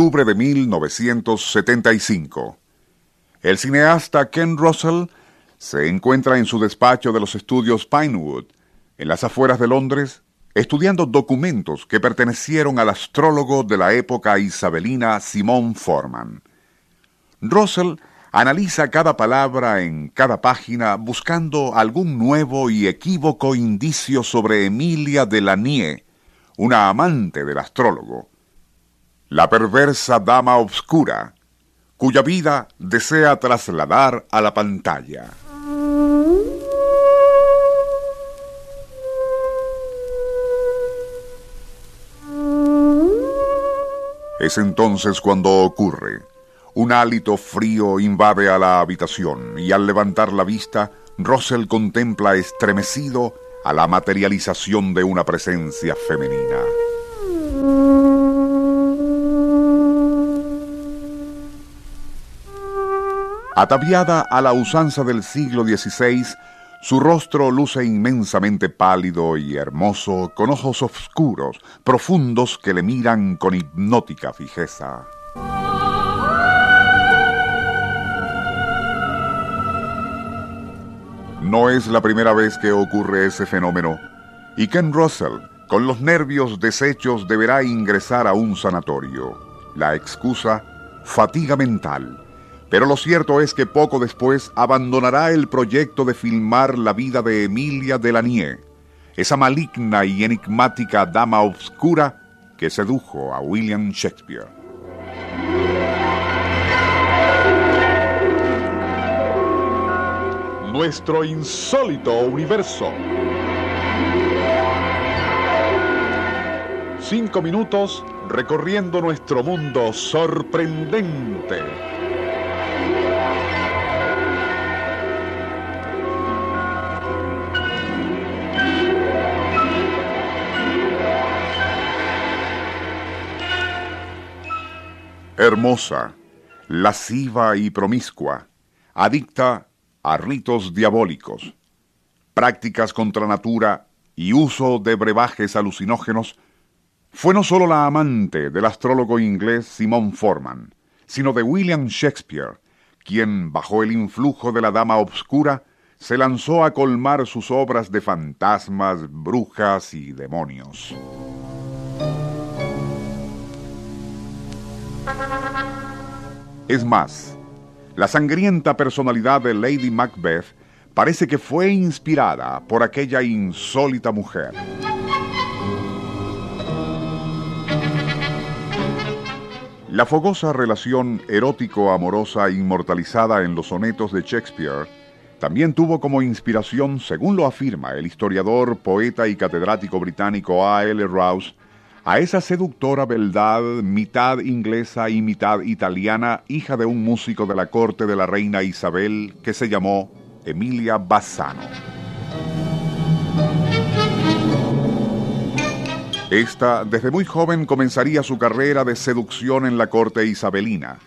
octubre de 1975. El cineasta Ken Russell se encuentra en su despacho de los estudios Pinewood, en las afueras de Londres, estudiando documentos que pertenecieron al astrólogo de la época isabelina Simón Forman. Russell analiza cada palabra en cada página buscando algún nuevo y equívoco indicio sobre Emilia de Lanier, una amante del astrólogo, la perversa dama obscura, cuya vida desea trasladar a la pantalla. Es entonces cuando ocurre. Un hálito frío invade a la habitación y al levantar la vista, Russell contempla estremecido a la materialización de una presencia femenina. Ataviada a la usanza del siglo XVI, su rostro luce inmensamente pálido y hermoso, con ojos oscuros, profundos que le miran con hipnótica fijeza. No es la primera vez que ocurre ese fenómeno, y Ken Russell, con los nervios deshechos, deberá ingresar a un sanatorio. La excusa, fatiga mental pero lo cierto es que poco después abandonará el proyecto de filmar la vida de Emilia Delanier, esa maligna y enigmática dama obscura que sedujo a William Shakespeare. Nuestro insólito universo. Cinco minutos recorriendo nuestro mundo sorprendente. Hermosa, lasciva y promiscua, adicta a ritos diabólicos, prácticas contra natura y uso de brebajes alucinógenos, fue no solo la amante del astrólogo inglés Simon Forman, sino de William Shakespeare, quien, bajo el influjo de la dama obscura, se lanzó a colmar sus obras de fantasmas, brujas y demonios. Es más, la sangrienta personalidad de Lady Macbeth parece que fue inspirada por aquella insólita mujer. La fogosa relación erótico-amorosa inmortalizada en los sonetos de Shakespeare también tuvo como inspiración, según lo afirma el historiador, poeta y catedrático británico A. L. Rouse, a esa seductora beldad, mitad inglesa y mitad italiana, hija de un músico de la corte de la reina Isabel, que se llamó Emilia Bassano. Esta, desde muy joven, comenzaría su carrera de seducción en la corte isabelina.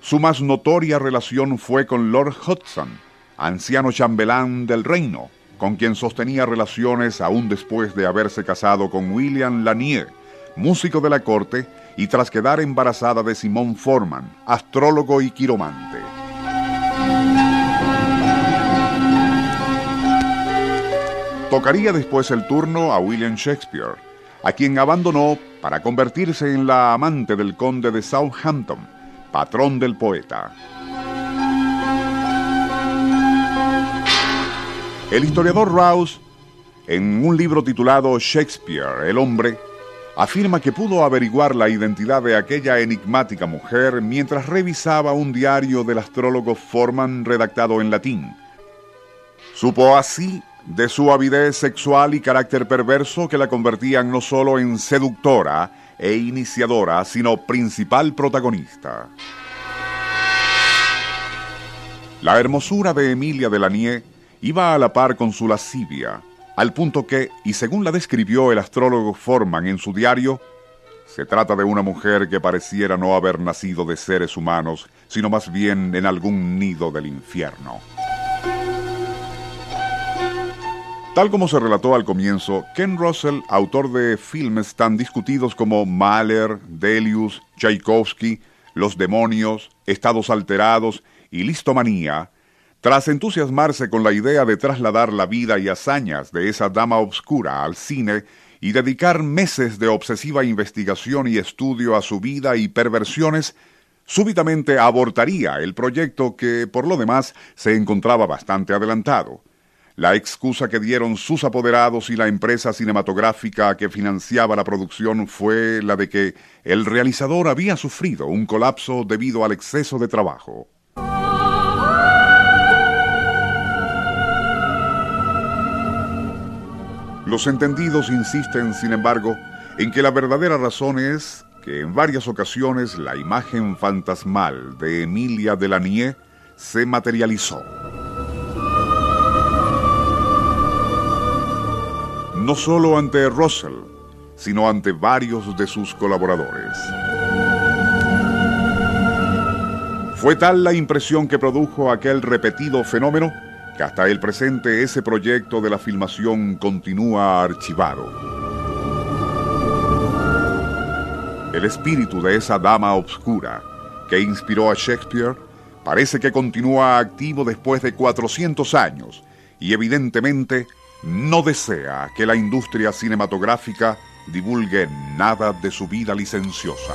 Su más notoria relación fue con Lord Hudson, anciano chambelán del reino, con quien sostenía relaciones aún después de haberse casado con William Lanier, músico de la corte, y tras quedar embarazada de Simón Forman, astrólogo y quiromante. Tocaría después el turno a William Shakespeare, a quien abandonó para convertirse en la amante del conde de Southampton, patrón del poeta. El historiador Rouse, en un libro titulado Shakespeare, el hombre, afirma que pudo averiguar la identidad de aquella enigmática mujer mientras revisaba un diario del astrólogo Forman redactado en latín. Supo así de su avidez sexual y carácter perverso que la convertían no solo en seductora e iniciadora, sino principal protagonista. La hermosura de Emilia de Lanier iba a la par con su lascivia, al punto que, y según la describió el astrólogo Forman en su diario, se trata de una mujer que pareciera no haber nacido de seres humanos, sino más bien en algún nido del infierno. Tal como se relató al comienzo, Ken Russell, autor de filmes tan discutidos como Mahler, Delius, Tchaikovsky, Los demonios, Estados alterados y Listomanía, tras entusiasmarse con la idea de trasladar la vida y hazañas de esa dama obscura al cine y dedicar meses de obsesiva investigación y estudio a su vida y perversiones, súbitamente abortaría el proyecto que, por lo demás, se encontraba bastante adelantado. La excusa que dieron sus apoderados y la empresa cinematográfica que financiaba la producción fue la de que el realizador había sufrido un colapso debido al exceso de trabajo. Los entendidos insisten, sin embargo, en que la verdadera razón es que en varias ocasiones la imagen fantasmal de Emilia Delanie se materializó. No solo ante Russell, sino ante varios de sus colaboradores. Fue tal la impresión que produjo aquel repetido fenómeno que hasta el presente ese proyecto de la filmación continúa archivado. El espíritu de esa dama obscura que inspiró a Shakespeare parece que continúa activo después de 400 años y evidentemente no desea que la industria cinematográfica divulgue nada de su vida licenciosa.